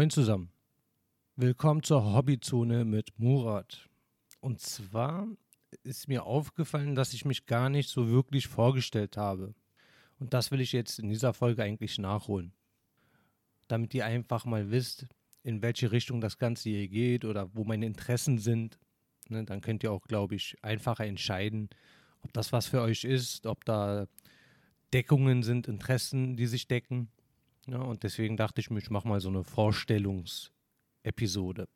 Moin zusammen. Willkommen zur Hobbyzone mit Murat. Und zwar ist mir aufgefallen, dass ich mich gar nicht so wirklich vorgestellt habe. Und das will ich jetzt in dieser Folge eigentlich nachholen. Damit ihr einfach mal wisst, in welche Richtung das Ganze hier geht oder wo meine Interessen sind. Ne, dann könnt ihr auch, glaube ich, einfacher entscheiden, ob das was für euch ist, ob da Deckungen sind, Interessen, die sich decken. Ja, und deswegen dachte ich mir, ich mache mal so eine Vorstellungsepisode.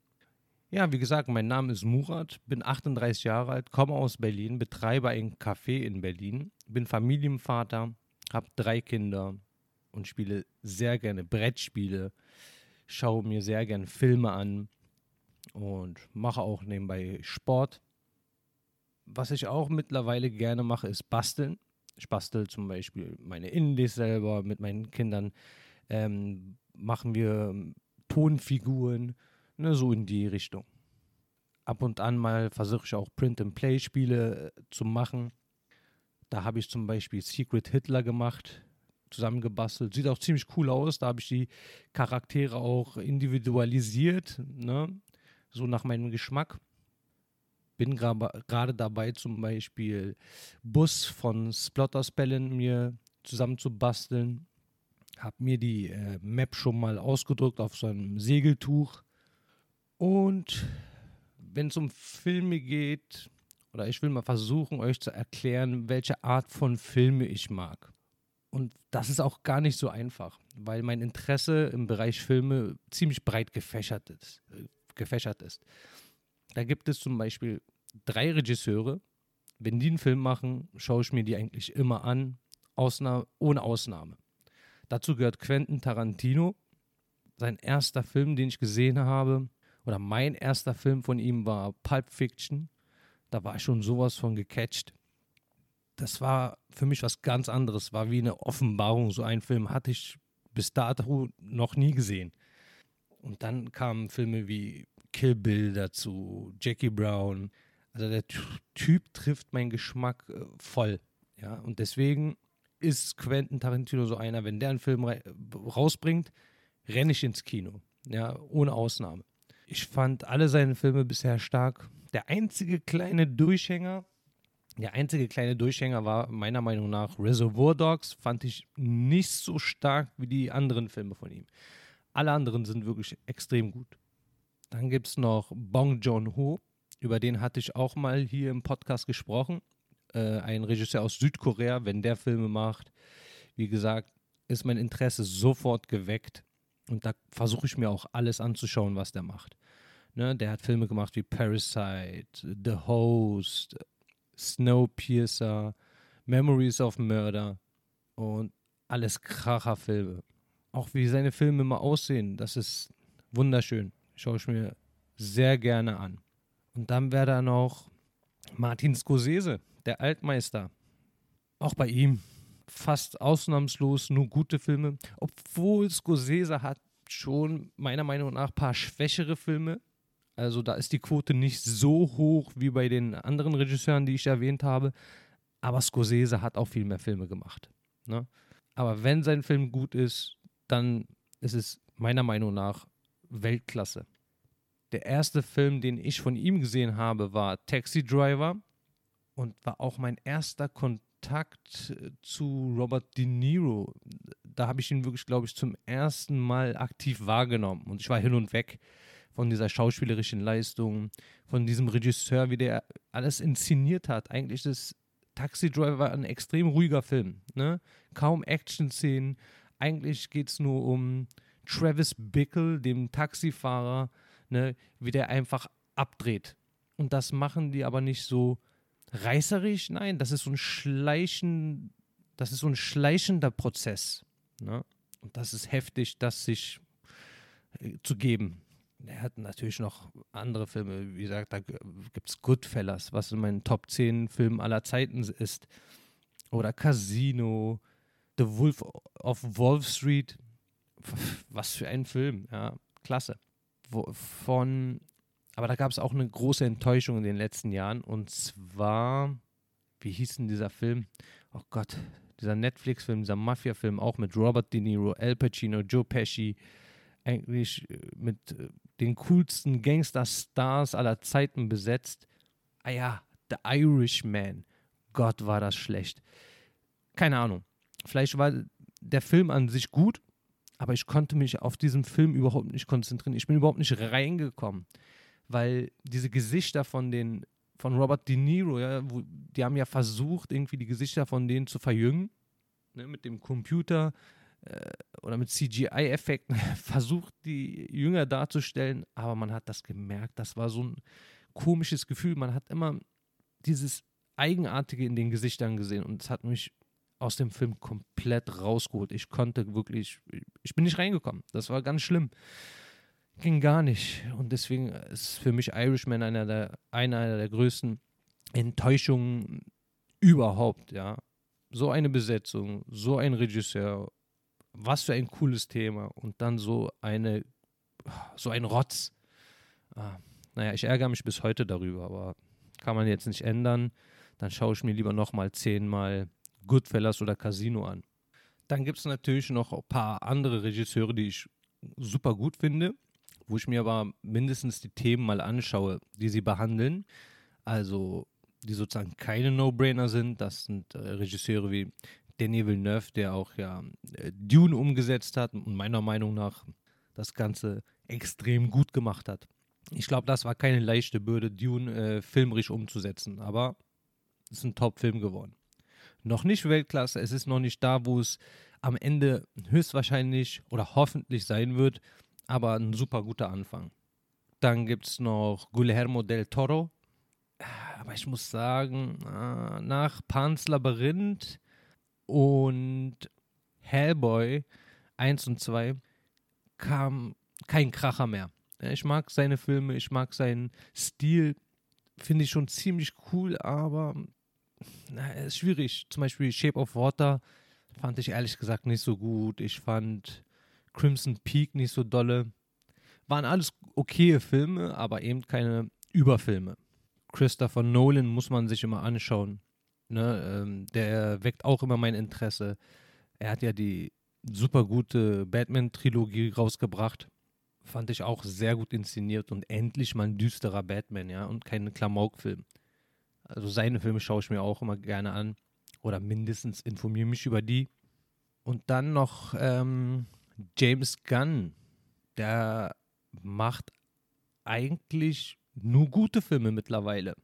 Ja, wie gesagt, mein Name ist Murat, bin 38 Jahre alt, komme aus Berlin, betreibe ein Café in Berlin, bin Familienvater, habe drei Kinder und spiele sehr gerne Brettspiele, schaue mir sehr gerne Filme an und mache auch nebenbei Sport. Was ich auch mittlerweile gerne mache, ist basteln. Ich bastel zum Beispiel meine Indies selber mit meinen Kindern ähm, machen wir ähm, Tonfiguren, ne, so in die Richtung. Ab und an mal versuche ich auch Print-and-Play-Spiele äh, zu machen. Da habe ich zum Beispiel Secret Hitler gemacht, zusammengebastelt. Sieht auch ziemlich cool aus. Da habe ich die Charaktere auch individualisiert, ne? so nach meinem Geschmack. Bin gerade dabei, zum Beispiel Bus von Splotterspellen mir zusammen zu basteln habe mir die äh, Map schon mal ausgedruckt auf so einem Segeltuch. Und wenn es um Filme geht, oder ich will mal versuchen, euch zu erklären, welche Art von Filme ich mag. Und das ist auch gar nicht so einfach, weil mein Interesse im Bereich Filme ziemlich breit gefächert ist. Gefächert ist. Da gibt es zum Beispiel drei Regisseure. Wenn die einen Film machen, schaue ich mir die eigentlich immer an, Ausnahme, ohne Ausnahme. Dazu gehört Quentin Tarantino. Sein erster Film, den ich gesehen habe, oder mein erster Film von ihm war Pulp Fiction. Da war ich schon sowas von gecatcht. Das war für mich was ganz anderes, war wie eine Offenbarung. So einen Film hatte ich bis dato noch nie gesehen. Und dann kamen Filme wie Kill Bill dazu, Jackie Brown. Also der Typ trifft meinen Geschmack äh, voll. Ja, und deswegen ist Quentin Tarantino so einer, wenn der einen Film rausbringt, renne ich ins Kino. Ja, ohne Ausnahme. Ich fand alle seine Filme bisher stark. Der einzige kleine Durchhänger, der einzige kleine Durchhänger war meiner Meinung nach Reservoir Dogs. Fand ich nicht so stark wie die anderen Filme von ihm. Alle anderen sind wirklich extrem gut. Dann gibt es noch Bong Joon-ho. Über den hatte ich auch mal hier im Podcast gesprochen äh, ein Regisseur aus Südkorea, wenn der Filme macht, wie gesagt, ist mein Interesse sofort geweckt. Und da versuche ich mir auch alles anzuschauen, was der macht. Ne, der hat Filme gemacht wie Parasite, The Host, Snowpiercer, Memories of Murder und alles Kracherfilme. Auch wie seine Filme immer aussehen, das ist wunderschön. Schaue ich mir sehr gerne an. Und dann wäre da noch Martin Scorsese der Altmeister. Auch bei ihm fast ausnahmslos nur gute Filme, obwohl Scorsese hat schon meiner Meinung nach ein paar schwächere Filme. Also da ist die Quote nicht so hoch wie bei den anderen Regisseuren, die ich erwähnt habe. Aber Scorsese hat auch viel mehr Filme gemacht. Ne? Aber wenn sein Film gut ist, dann ist es meiner Meinung nach Weltklasse. Der erste Film, den ich von ihm gesehen habe, war Taxi Driver und war auch mein erster Kontakt äh, zu Robert De Niro. Da habe ich ihn wirklich, glaube ich, zum ersten Mal aktiv wahrgenommen und ich war hin und weg von dieser schauspielerischen Leistung, von diesem Regisseur, wie der alles inszeniert hat. Eigentlich ist Taxi Driver ein extrem ruhiger Film. Ne? Kaum Action-Szenen. Eigentlich geht es nur um Travis Bickle, dem Taxifahrer, ne? wie der einfach abdreht. Und das machen die aber nicht so reißerisch, nein, das ist so ein Schleichen, das ist so ein schleichender Prozess. Ne? Und das ist heftig, das sich äh, zu geben. Er hat natürlich noch andere Filme, wie gesagt, da gibt es Goodfellas, was in meinen Top 10 Filmen aller Zeiten ist. Oder Casino, The Wolf of Wall Street. Was für ein Film, ja, klasse. Von aber da gab es auch eine große Enttäuschung in den letzten Jahren. Und zwar, wie hieß denn dieser Film? Oh Gott, dieser Netflix-Film, dieser Mafia-Film, auch mit Robert De Niro, Al Pacino, Joe Pesci. eigentlich äh, mit äh, den coolsten Gangster-Stars aller Zeiten besetzt. Ah ja, The Irishman. Gott, war das schlecht. Keine Ahnung. Vielleicht war der Film an sich gut, aber ich konnte mich auf diesen Film überhaupt nicht konzentrieren. Ich bin überhaupt nicht reingekommen, weil diese Gesichter von den von Robert De Niro, ja, wo, die haben ja versucht, irgendwie die Gesichter von denen zu verjüngen, ne, mit dem Computer äh, oder mit CGI-Effekten versucht, die Jünger darzustellen, aber man hat das gemerkt, das war so ein komisches Gefühl. Man hat immer dieses Eigenartige in den Gesichtern gesehen und es hat mich aus dem Film komplett rausgeholt. Ich konnte wirklich, ich bin nicht reingekommen. Das war ganz schlimm. Ging gar nicht. Und deswegen ist für mich Irishman einer der, einer der größten Enttäuschungen überhaupt, ja. So eine Besetzung, so ein Regisseur, was für ein cooles Thema und dann so eine, so ein Rotz. Ah, naja, ich ärgere mich bis heute darüber, aber kann man jetzt nicht ändern. Dann schaue ich mir lieber nochmal zehnmal Goodfellas oder Casino an. Dann gibt es natürlich noch ein paar andere Regisseure, die ich super gut finde wo ich mir aber mindestens die Themen mal anschaue, die sie behandeln. Also die sozusagen keine No-Brainer sind. Das sind äh, Regisseure wie Denis Villeneuve, der auch ja äh, Dune umgesetzt hat und meiner Meinung nach das Ganze extrem gut gemacht hat. Ich glaube, das war keine leichte Bürde, Dune äh, filmerisch umzusetzen, aber es ist ein Top-Film geworden. Noch nicht Weltklasse, es ist noch nicht da, wo es am Ende höchstwahrscheinlich oder hoffentlich sein wird aber ein super guter Anfang. Dann gibt es noch Guillermo del Toro. Aber ich muss sagen, äh, nach Pans Labyrinth und Hellboy 1 und 2 kam kein Kracher mehr. Ich mag seine Filme, ich mag seinen Stil, finde ich schon ziemlich cool, aber na, ist schwierig. Zum Beispiel Shape of Water fand ich ehrlich gesagt nicht so gut. Ich fand Crimson Peak nicht so dolle. Waren alles okaye Filme, aber eben keine Überfilme. Christopher Nolan muss man sich immer anschauen. Ne? Ähm, der weckt auch immer mein Interesse. Er hat ja die super gute Batman-Trilogie rausgebracht. Fand ich auch sehr gut inszeniert und endlich mal ein düsterer Batman, ja, und kein Klamauk-Film. Also seine Filme schaue ich mir auch immer gerne an. Oder mindestens informiere mich über die. Und dann noch ähm, James Gunn, der macht eigentlich nur gute Filme mittlerweile.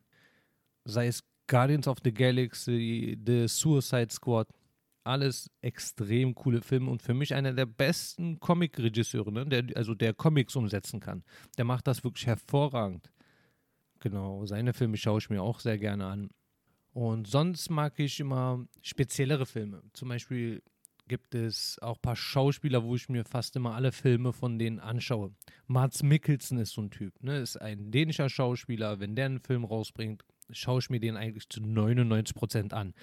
Sei es Guardians of the Galaxy, The Suicide Squad, alles extrem coole Filme und für mich einer der besten Comic-Regisseure, ne? der, also der Comics umsetzen kann. Der macht das wirklich hervorragend. Genau, seine Filme schaue ich mir auch sehr gerne an. Und sonst mag ich immer speziellere Filme. Zum Beispiel gibt es auch ein paar Schauspieler, wo ich mir fast immer alle Filme von denen anschaue. Mats Mikkelsen ist so ein Typ, ne? Ist ein dänischer Schauspieler. Wenn der einen Film rausbringt, schaue ich mir den eigentlich zu 99 Prozent an.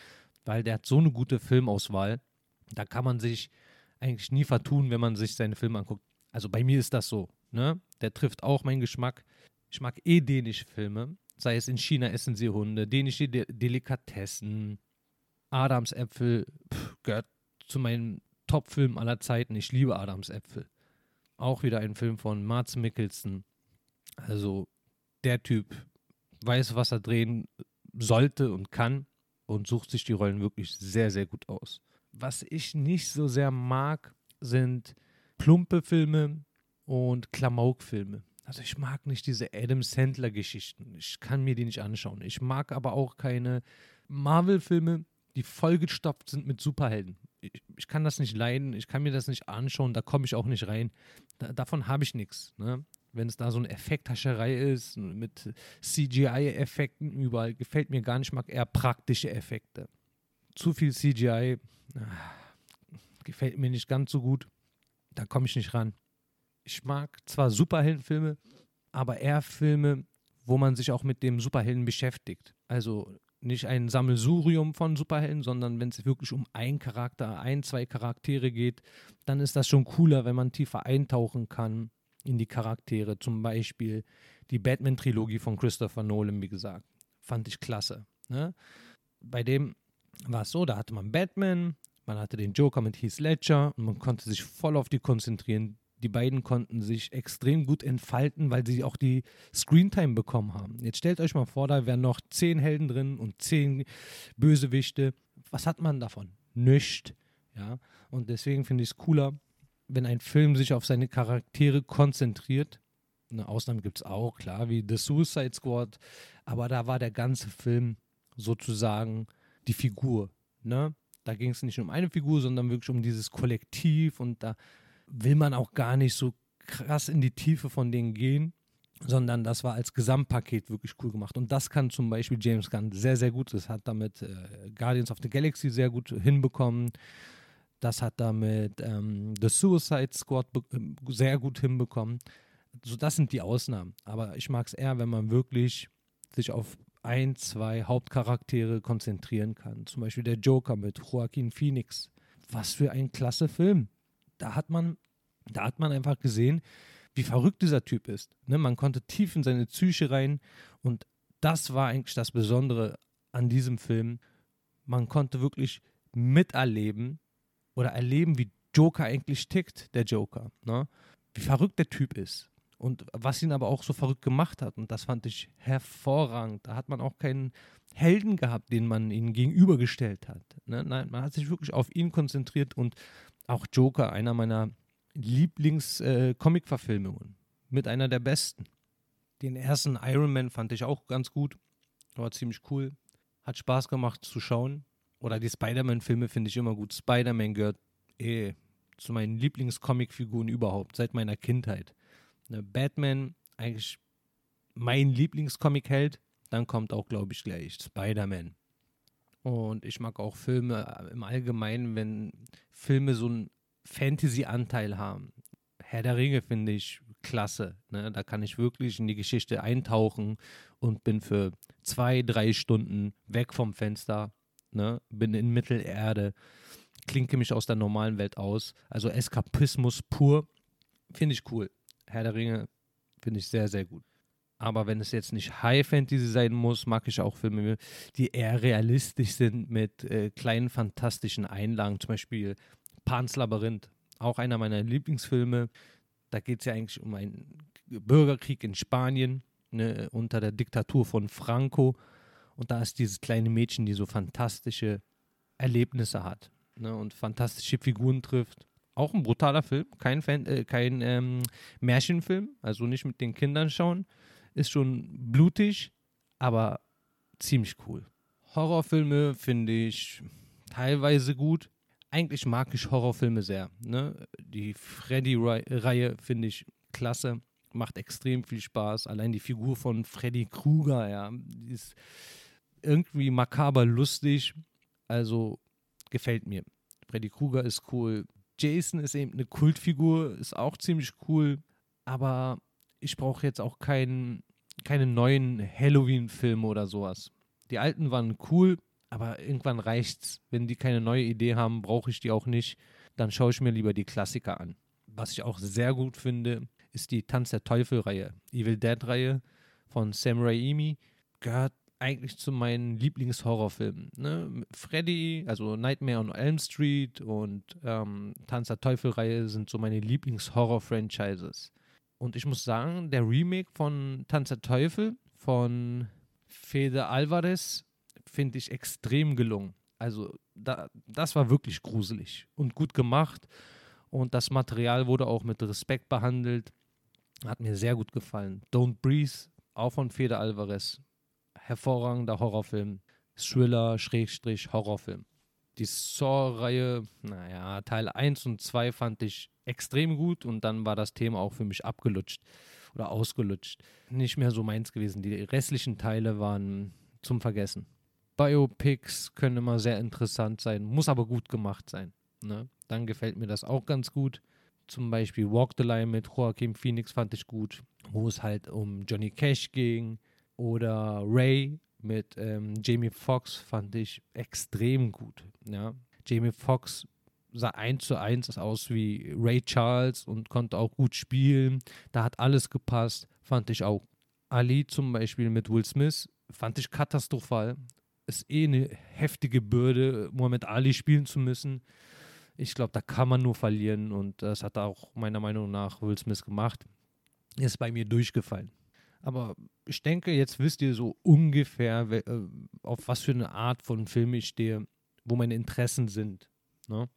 Weil der hat so eine gute Filmauswahl. Da kann man sich eigentlich nie vertun, wenn man sich seine Filme anguckt. Also bei mir ist das so, ne? Der trifft auch meinen Geschmack. Ich mag eh dänische Filme. Sei es in China essen sie Hunde, dänische De Delikatessen, Adamsäpfel, pff, gehört zu meinen Top-Filmen aller Zeiten. Ich liebe Adams Äpfel. Auch wieder ein Film von Mats Mikkelsen. Also der Typ weiß, was er drehen sollte und kann und sucht sich die Rollen wirklich sehr, sehr gut aus. Was ich nicht so sehr mag, sind plumpe Filme und Klamauk-Filme. Also ich mag nicht diese Adam Sandler-Geschichten. Ich kann mir die nicht anschauen. Ich mag aber auch keine Marvel-Filme, die vollgestopft sind mit Superhelden ich, kann das nicht leiden, ich kann mir das nicht anschauen, da komme ich auch nicht rein. Da, davon habe ich nichts. Ne? Wenn es da so eine Effekthascherei ist, mit CGI-Effekten überall, gefällt mir gar nicht, ich mag eher praktische Effekte. Zu viel CGI ach, gefällt mir nicht ganz so gut. Da komme ich nicht ran. Ich mag zwar Superheldenfilme, aber eher Filme, wo man sich auch mit dem Superhelden beschäftigt. Also nicht ein Sammelsurium von Superhelden, sondern wenn es wirklich um einen Charakter, ein, zwei Charaktere geht, dann ist das schon cooler, wenn man tiefer eintauchen kann in die Charaktere. Zum Beispiel die Batman-Trilogie von Christopher Nolan, wie gesagt. Fand ich klasse. Ne? Bei dem war es so, da hatte man Batman, man hatte den Joker mit Heath Ledger und man konnte sich voll auf die konzentrieren. Die beiden konnten sich extrem gut entfalten, weil sie auch die Screentime bekommen haben. Jetzt stellt euch mal vor, da wären noch zehn Helden drin und zehn Bösewichte. Was hat man davon? Nichts. Ja, und deswegen finde ich es cooler, wenn ein Film sich auf seine Charaktere konzentriert. Eine Ausnahme gibt es auch, klar, wie The Suicide Squad. Aber da war der ganze Film sozusagen die Figur. Ne? Da ging es nicht um eine Figur, sondern wirklich um dieses Kollektiv und da will man auch gar nicht so krass in die Tiefe von denen gehen, sondern das war als Gesamtpaket wirklich cool gemacht. Und das kann zum Beispiel James Gunn sehr, sehr gut. Das hat damit äh, Guardians of the Galaxy sehr gut hinbekommen. Das hat damit ähm, The Suicide Squad äh, sehr gut hinbekommen. So, das sind die Ausnahmen. Aber ich mag es eher, wenn man wirklich sich auf ein, zwei Hauptcharaktere konzentrieren kann. Zum Beispiel der Joker mit Joaquin Phoenix. Was für ein klasse Film. Da hat man, da hat man einfach gesehen, wie verrückt dieser Typ ist. Ne? Man konnte tief in seine Psyche rein und das war eigentlich das Besondere an diesem Film. Man konnte wirklich miterleben oder erleben, wie Joker eigentlich tickt, der Joker. Ne? Wie verrückt der Typ ist. Und was ihn aber auch so verrückt gemacht hat, und das fand ich hervorragend, da hat man auch keinen Helden gehabt, den man ihm gegenübergestellt hat. Ne? Nein, man hat sich wirklich auf ihn konzentriert und auch Joker, einer meiner Lieblings-Comic-Verfilmungen, äh, mit einer der besten. Den ersten Iron Man fand ich auch ganz gut, war ziemlich cool, hat Spaß gemacht zu schauen. Oder die Spider-Man-Filme finde ich immer gut. Spider-Man gehört eh zu meinen Lieblings-Comic-Figuren überhaupt, seit meiner Kindheit. Ne, Batman, eigentlich mein Lieblingscomic-Held. Dann kommt auch, glaube ich, gleich Spider-Man. Und ich mag auch Filme äh, im Allgemeinen, wenn Filme so einen Fantasy-Anteil haben. Herr der Ringe finde ich klasse. Ne? Da kann ich wirklich in die Geschichte eintauchen und bin für zwei, drei Stunden weg vom Fenster. Ne? Bin in Mittelerde, klinke mich aus der normalen Welt aus. Also Eskapismus pur. Finde ich cool. Herr der Ringe finde ich sehr, sehr gut. Aber wenn es jetzt nicht High Fantasy sein muss, mag ich auch Filme, die eher realistisch sind mit äh, kleinen fantastischen Einlagen. Zum Beispiel Pans Labyrinth, auch einer meiner Lieblingsfilme. Da geht es ja eigentlich um einen Bürgerkrieg in Spanien ne, unter der Diktatur von Franco. Und da ist dieses kleine Mädchen, die so fantastische Erlebnisse hat ne, und fantastische Figuren trifft. Auch ein brutaler Film, kein, Fan, äh, kein ähm, Märchenfilm, also nicht mit den Kindern schauen. Ist schon blutig, aber ziemlich cool. Horrorfilme finde ich teilweise gut. Eigentlich mag ich Horrorfilme sehr. Ne? Die Freddy-Reihe finde ich klasse, macht extrem viel Spaß. Allein die Figur von Freddy Krueger, ja, ist irgendwie makaber lustig. Also gefällt mir. Freddy Krueger ist cool. Jason ist eben eine Kultfigur, ist auch ziemlich cool, aber ich brauche jetzt auch keinen, keine neuen Halloween-Filme oder sowas. Die alten waren cool, aber irgendwann reicht's. Wenn die keine neue Idee haben, brauche ich die auch nicht. Dann schaue ich mir lieber die Klassiker an. Was ich auch sehr gut finde, ist die Tanz der Teufel-Reihe. Evil Dead-Reihe von Sam Raimi. Gehört eigentlich zu meinen Lieblingshorrorfilmen. Ne? Freddy, also Nightmare on Elm Street und ähm, Tanz der Teufel-Reihe sind so meine Lieblingshorror-Franchises. Und ich muss sagen, der Remake von Tanz der Teufel von Fede Alvarez finde ich extrem gelungen. Also da, das war wirklich gruselig und gut gemacht. Und das Material wurde auch mit Respekt behandelt. Hat mir sehr gut gefallen. Don't Breathe, auch von Fede Alvarez hervorragender Horrorfilm. Thriller, Schrägstrich, Horrorfilm. Die Saw-Reihe, naja, Teil 1 und 2 fand ich extrem gut und dann war das Thema auch für mich abgelutscht oder ausgelutscht. Nicht mehr so meins gewesen. Die restlichen Teile waren zum Vergessen. Biopics können immer sehr interessant sein, muss aber gut gemacht sein. Ne? Dann gefällt mir das auch ganz gut. Zum Beispiel Walk the Line mit Joaquin Phoenix fand ich gut, wo es halt um Johnny Cash ging, oder Ray mit ähm, Jamie Foxx fand ich extrem gut. Ja. Jamie Foxx sah eins zu eins aus wie Ray Charles und konnte auch gut spielen. Da hat alles gepasst, fand ich auch. Ali zum Beispiel mit Will Smith fand ich katastrophal. Ist eh eine heftige Bürde, Muhammad Ali spielen zu müssen. Ich glaube, da kann man nur verlieren und das hat auch meiner Meinung nach Will Smith gemacht. Ist bei mir durchgefallen. Aber ich denke, jetzt wisst ihr so ungefähr, äh, auf was für eine Art von Film ich stehe, wo meine Interessen sind. Ne?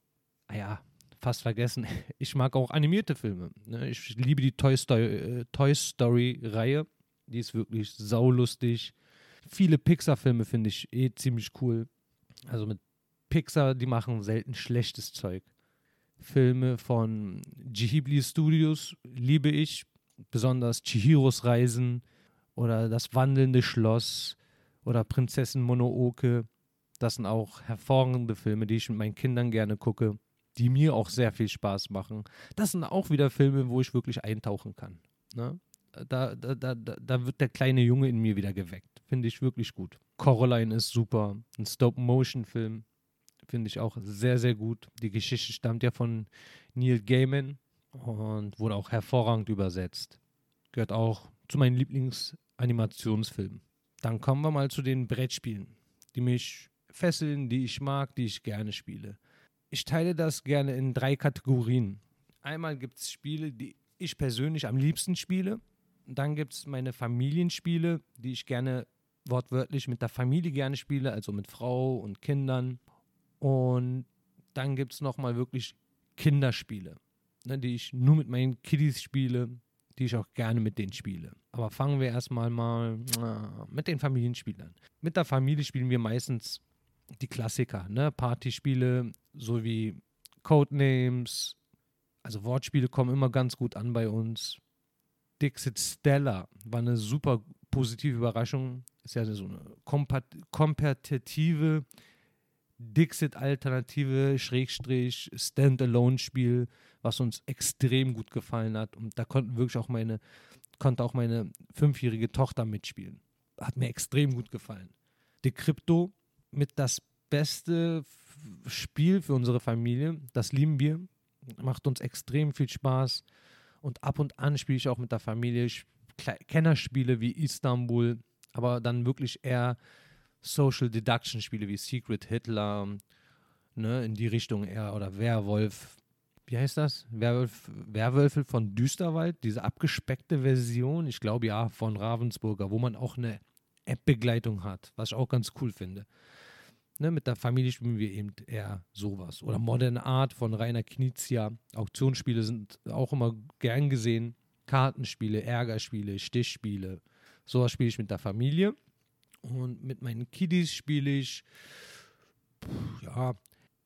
Ah ja, fast vergessen. Ich mag auch animierte Filme. Ne? Ich liebe die Toy Story-Reihe. Äh, Toy Story die ist wirklich saulustig. Viele Pixar-Filme finde ich eh ziemlich cool. Also mit Pixar, die machen selten schlechtes Zeug. Filme von Ghibli Studios liebe ich, besonders Chihiros Reisen oder Das wandelnde Schloss oder Prinzessin Mononoke. Das sind auch hervorragende Filme, die ich mit meinen Kindern gerne gucke, die mir auch sehr viel Spaß machen. Das sind auch wieder Filme, wo ich wirklich eintauchen kann. Ne? Da, da, da, da wird der kleine Junge in mir wieder geweckt. Finde ich wirklich gut. Coraline ist super. Ein Stop-Motion-Film. Finde ich auch sehr, sehr gut. Die Geschichte stammt ja von Neil Gaiman und wurde auch hervorragend übersetzt. Gehört auch zu meinen Lieblingsanimationsfilmen. Dann kommen wir mal zu den Brettspielen, die mich fesseln, die ich mag, die ich gerne spiele. Ich teile das gerne in drei Kategorien. Einmal gibt es Spiele, die ich persönlich am liebsten spiele. Dann gibt es meine Familienspiele, die ich gerne wortwörtlich mit der Familie gerne spiele, also mit Frau und Kindern. Und dann gibt es nochmal wirklich Kinderspiele, ne, die ich nur mit meinen Kiddies spiele, die ich auch gerne mit denen spiele. Aber fangen wir erstmal mal äh, mit den Familienspielern. Mit der Familie spielen wir meistens die Klassiker, ne? Partyspiele sowie Codenames. Also Wortspiele kommen immer ganz gut an bei uns. Dixit Stella war eine super positive Überraschung. Ist ja so eine kompetitive Dixit-Alternative, Schrägstrich, Standalone-Spiel, was uns extrem gut gefallen hat. Und da konnten wirklich auch meine, konnte auch meine fünfjährige Tochter mitspielen. Hat mir extrem gut gefallen. Decrypto mit das beste Spiel für unsere Familie. Das lieben wir. Macht uns extrem viel Spaß. Und ab und an spiele ich auch mit der Familie Kennerspiele wie Istanbul, aber dann wirklich eher Social Deduction Spiele wie Secret Hitler, ne, in die Richtung eher oder Werwolf. Wie heißt das? Werwolf, Werwölfe von Düsterwald, diese abgespeckte Version, ich glaube ja, von Ravensburger, wo man auch eine App-Begleitung hat, was ich auch ganz cool finde. Ne, mit der Familie spielen wir eben eher sowas. Oder Modern Art von Rainer Knizia. Auktionsspiele sind auch immer gern gesehen. Kartenspiele, Ärgerspiele, Stichspiele. Sowas spiele ich mit der Familie. Und mit meinen Kiddies spiele ich ja,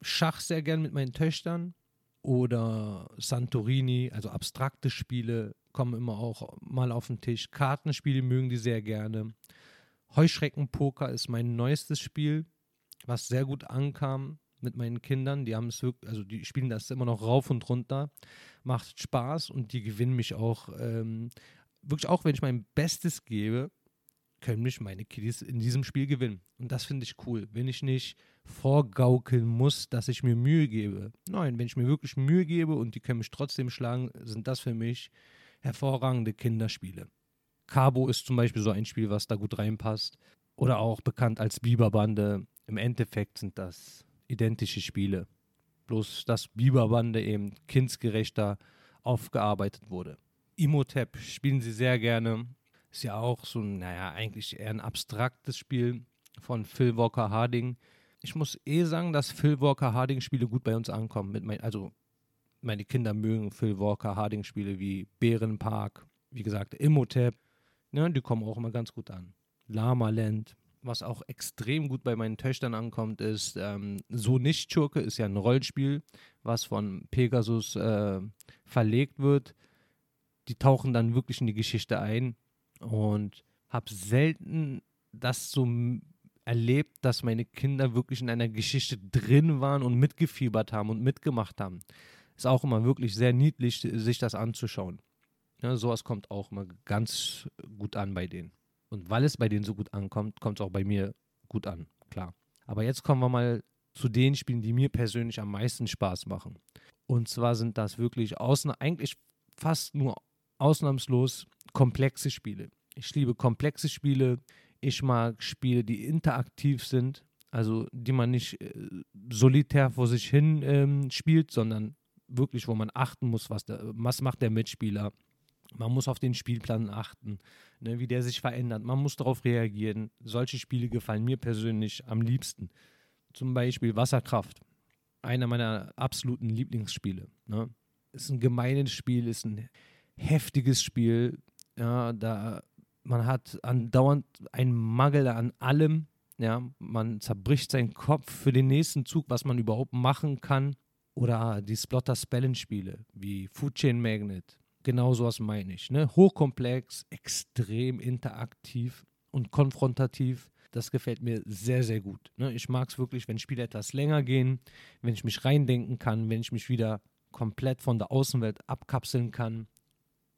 Schach sehr gern mit meinen Töchtern. Oder Santorini, also abstrakte Spiele kommen immer auch mal auf den Tisch. Kartenspiele mögen die sehr gerne. Heuschreckenpoker ist mein neuestes Spiel was sehr gut ankam mit meinen Kindern. Die haben es wirklich, also die spielen das immer noch rauf und runter. Macht Spaß und die gewinnen mich auch. Ähm, wirklich auch, wenn ich mein Bestes gebe, können mich meine Kiddies in diesem Spiel gewinnen. Und das finde ich cool. Wenn ich nicht vorgaukeln muss, dass ich mir Mühe gebe. Nein, wenn ich mir wirklich Mühe gebe und die können mich trotzdem schlagen, sind das für mich hervorragende Kinderspiele. Cabo ist zum Beispiel so ein Spiel, was da gut reinpasst. Oder auch bekannt als Biberbande im Endeffekt sind das identische Spiele. Bloß dass Biberbande eben kindsgerechter aufgearbeitet wurde. Imhotep spielen sie sehr gerne. Ist ja auch so, naja, eigentlich eher ein abstraktes Spiel von Phil Walker Harding. Ich muss eh sagen, dass Phil Walker Harding Spiele gut bei uns ankommen. Mein, also meine Kinder mögen Phil Walker Harding Spiele wie Bärenpark, wie gesagt, Imhotep. Ja, die kommen auch immer ganz gut an. Lama Land was auch extrem gut bei meinen Töchtern ankommt, ist ähm, So nicht Schurke, ist ja ein Rollenspiel, was von Pegasus äh, verlegt wird. Die tauchen dann wirklich in die Geschichte ein und habe selten das so erlebt, dass meine Kinder wirklich in einer Geschichte drin waren und mitgefiebert haben und mitgemacht haben. Ist auch immer wirklich sehr niedlich, sich das anzuschauen. Ja, sowas kommt auch immer ganz gut an bei denen. Und weil es bei denen so gut ankommt, kommt es auch bei mir gut an, klar. Aber jetzt kommen wir mal zu den Spielen, die mir persönlich am meisten Spaß machen. Und zwar sind das wirklich ausna eigentlich fast nur ausnahmslos komplexe Spiele. Ich liebe komplexe Spiele. Ich mag Spiele, die interaktiv sind. also die man nicht äh, solitär vor sich hin ähm, spielt, sondern wirklich, wo man achten muss, was, der, was macht der Mitspieler. Man muss auf den Spielplan achten, ne, wie der sich verändert. Man muss darauf reagieren. Solche Spiele gefallen mir persönlich am liebsten. Zum Beispiel Wasserkraft. Einer meiner absoluten Lieblingsspiele. Ne? Ist ein gemeines Spiel, ist ein heftiges Spiel. Ja, da man hat andauernd einen Mangel an allem. Ja, man zerbricht seinen Kopf für den nächsten Zug, was man überhaupt machen kann. Oder die Splotter Spelling-Spiele wie Food Chain Magnet. Genau sowas meine ich. Ne? Hochkomplex, extrem interaktiv und konfrontativ. Das gefällt mir sehr, sehr gut. Ne? Ich mag es wirklich, wenn Spiele etwas länger gehen, wenn ich mich reindenken kann, wenn ich mich wieder komplett von der Außenwelt abkapseln kann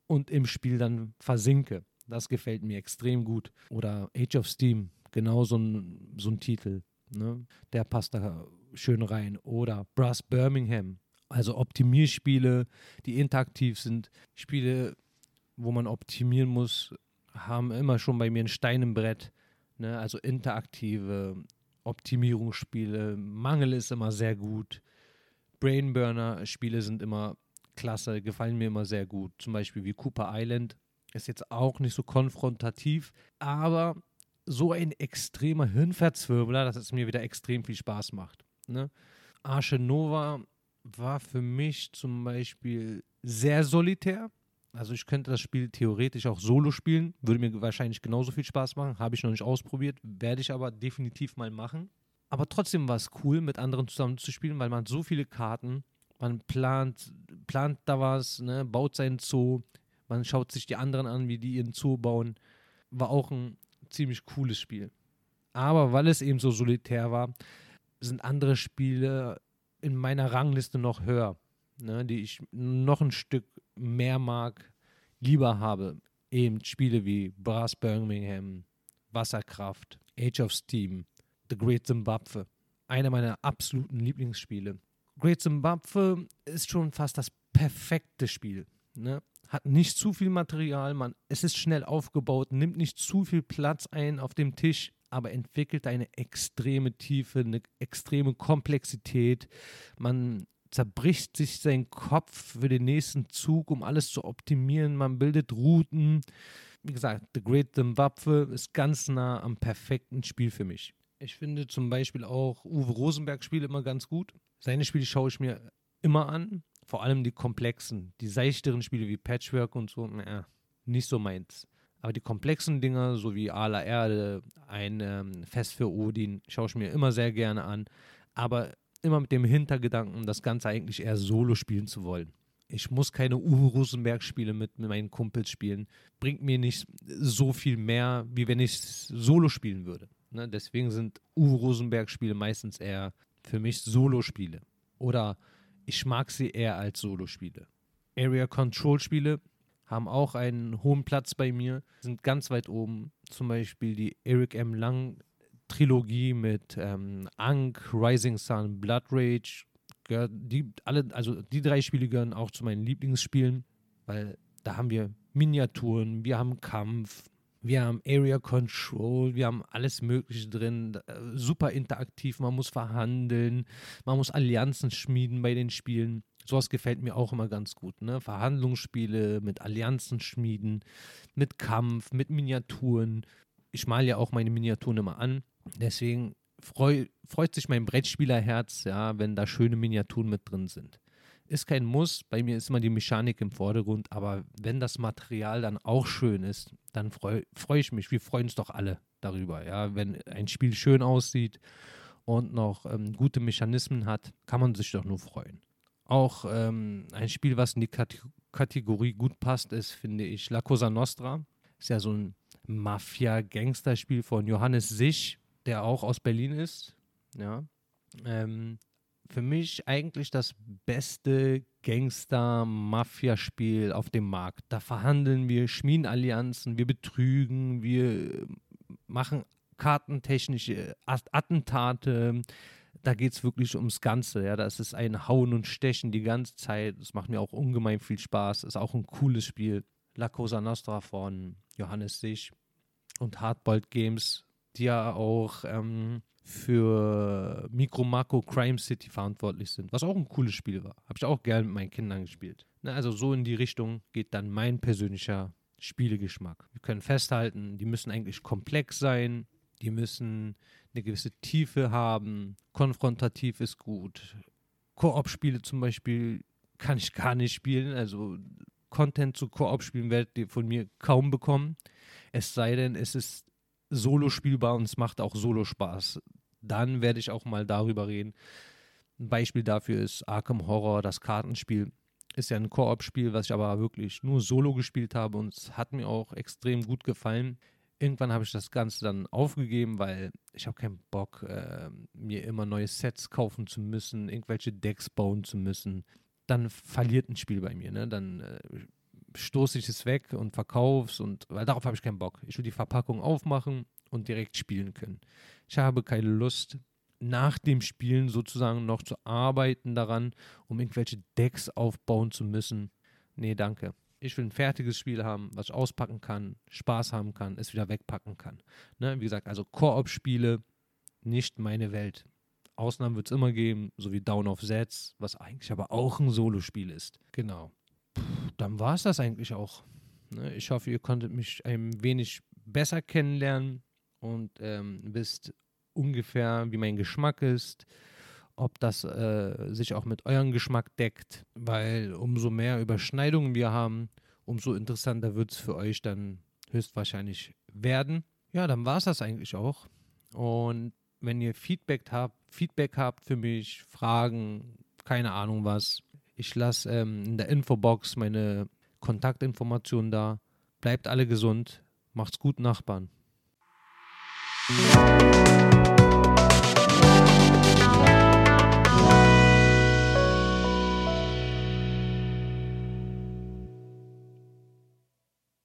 und im Spiel dann versinke. Das gefällt mir extrem gut. Oder Age of Steam, genau so ein, so ein Titel. Ne? Der passt da schön rein. Oder Brass Birmingham, also Optimierspiele, die interaktiv sind. Spiele, wo man optimieren muss, haben immer schon bei mir ein Stein im Brett. Ne? Also interaktive Optimierungsspiele. Mangel ist immer sehr gut. Brainburner-Spiele sind immer klasse, gefallen mir immer sehr gut. Zum Beispiel wie Cooper Island ist jetzt auch nicht so konfrontativ, aber so ein extremer Hirnverzwirbler, dass es mir wieder extrem viel Spaß macht. Ne? Arche Nova war für mich zum Beispiel sehr solitär. Also ich könnte das Spiel theoretisch auch solo spielen, würde mir wahrscheinlich genauso viel Spaß machen, habe ich noch nicht ausprobiert, werde ich aber definitiv mal machen. Aber trotzdem war es cool, mit anderen zusammen zu spielen, weil man so viele Karten, man plant, plant da was, ne, baut seinen Zoo, man schaut sich die anderen an, wie die ihren Zoo bauen. War auch ein ziemlich cooles Spiel. Aber weil es eben so solitär war, sind andere Spiele in meiner Rangliste noch höher, ne, die ich noch ein Stück mehr mag, lieber habe. Eben Spiele wie Brass Birmingham, Wasserkraft, Age of Steam, The Great Zimbabwe. Einer meiner absoluten Lieblingsspiele. Great Zimbabwe ist schon fast das perfekte Spiel. Ne? hat nicht zu viel Material, man, es ist schnell aufgebaut, nimmt nicht zu viel Platz ein auf dem Tisch, aber entwickelt eine extreme Tiefe, eine extreme Komplexität. Man zerbricht sich seinen Kopf für den nächsten Zug, um alles zu optimieren. Man bildet Routen. Wie gesagt, The Great Zimbabwe ist ganz nah am perfekten Spiel für mich. Ich finde zum Beispiel auch Uwe Rosenberg Spiele immer ganz gut. Seine Spiele schaue ich mir immer an vor allem die komplexen, die seichteren Spiele wie Patchwork und so, naja, nicht so meins. Aber die komplexen Dinger, so wie Ala Erde, ein ähm, Fest für Odin, schaue ich mir immer sehr gerne an. Aber immer mit dem Hintergedanken, das Ganze eigentlich eher solo spielen zu wollen. Ich muss keine Uwe Rosenberg-Spiele mit, mit meinen Kumpels spielen. Bringt mir nicht so viel mehr, wie wenn ich solo spielen würde. Ne? Deswegen sind Uwe Rosenberg-Spiele meistens eher für mich Solo-Spiele. Oder ich mag sie eher als Solospiele. Area Control Spiele haben auch einen hohen Platz bei mir, sind ganz weit oben. Zum Beispiel die Eric M. Lang Trilogie mit ähm, Ankh, Rising Sun, Blood Rage. Die, alle, also die drei Spiele gehören auch zu meinen Lieblingsspielen, weil da haben wir Miniaturen, wir haben Kampf, wir haben Area Control, wir haben alles Mögliche drin. Äh, super interaktiv, man muss verhandeln, man muss Allianzen schmieden bei den Spielen. Sowas gefällt mir auch immer ganz gut. Ne? Verhandlungsspiele mit Allianzen schmieden, mit Kampf, mit Miniaturen. Ich male ja auch meine Miniaturen immer an. Deswegen freu, freut sich mein Brettspielerherz, ja, wenn da schöne Miniaturen mit drin sind ist kein Muss. Bei mir ist immer die Mechanik im Vordergrund. Aber wenn das Material dann auch schön ist, dann freue freu ich mich. Wir freuen uns doch alle darüber. Ja, wenn ein Spiel schön aussieht und noch ähm, gute Mechanismen hat, kann man sich doch nur freuen. Auch ähm, ein Spiel, was in die Kate Kategorie gut passt, ist, finde ich, La Cosa Nostra. Ist ja so ein Mafia-Gangsterspiel von Johannes Sich, der auch aus Berlin ist. Ja. Ähm, für mich eigentlich das beste Gangster-Mafia-Spiel auf dem Markt. Da verhandeln wir, schmieden Allianzen, wir betrügen, wir machen kartentechnische Attentate. Da geht es wirklich ums Ganze. Ja, das ist ein Hauen und Stechen die ganze Zeit. Das macht mir auch ungemein viel Spaß. Ist auch ein cooles Spiel. La Cosa Nostra von Johannes Sich und Hardboiled Games, die ja auch ähm, für Micro Macro Crime City verantwortlich sind, was auch ein cooles Spiel war. Habe ich auch gerne mit meinen Kindern gespielt. Ne, also so in die Richtung geht dann mein persönlicher Spielegeschmack. Wir können festhalten, die müssen eigentlich komplex sein, die müssen eine gewisse Tiefe haben, konfrontativ ist gut. Koop-Spiele zum Beispiel kann ich gar nicht spielen, also Content zu Koop spielen werdet ihr von mir kaum bekommen. Es sei denn, es ist solo spielbar und es macht auch solo Spaß. Dann werde ich auch mal darüber reden. Ein Beispiel dafür ist Arkham Horror, das Kartenspiel. Ist ja ein Koop-Spiel, was ich aber wirklich nur solo gespielt habe und es hat mir auch extrem gut gefallen. Irgendwann habe ich das Ganze dann aufgegeben, weil ich habe keinen Bock, äh, mir immer neue Sets kaufen zu müssen, irgendwelche Decks bauen zu müssen. Dann verliert ein Spiel bei mir. Ne? Dann äh, stoße ich es weg und verkaufe es und weil darauf habe ich keinen Bock. Ich will die Verpackung aufmachen und direkt spielen können. Ich habe keine Lust, nach dem Spielen sozusagen noch zu arbeiten daran, um irgendwelche Decks aufbauen zu müssen. Nee, danke. Ich will ein fertiges Spiel haben, was ich auspacken kann, Spaß haben kann, es wieder wegpacken kann. Ne? Wie gesagt, also Koop-Spiele, nicht meine Welt. Ausnahmen wird es immer geben, so wie Down of Sets, was eigentlich aber auch ein Solospiel ist. Genau. Dann war es das eigentlich auch. Ne? Ich hoffe, ihr konntet mich ein wenig besser kennenlernen und ähm, wisst ungefähr, wie mein Geschmack ist, ob das äh, sich auch mit eurem Geschmack deckt, weil umso mehr Überschneidungen wir haben, umso interessanter wird es für euch dann höchstwahrscheinlich werden. Ja, dann war es das eigentlich auch. Und wenn ihr Feedback habt, Feedback habt für mich, Fragen, keine Ahnung was, ich lasse ähm, in der Infobox meine Kontaktinformationen da. Bleibt alle gesund, macht's gut, Nachbarn. You.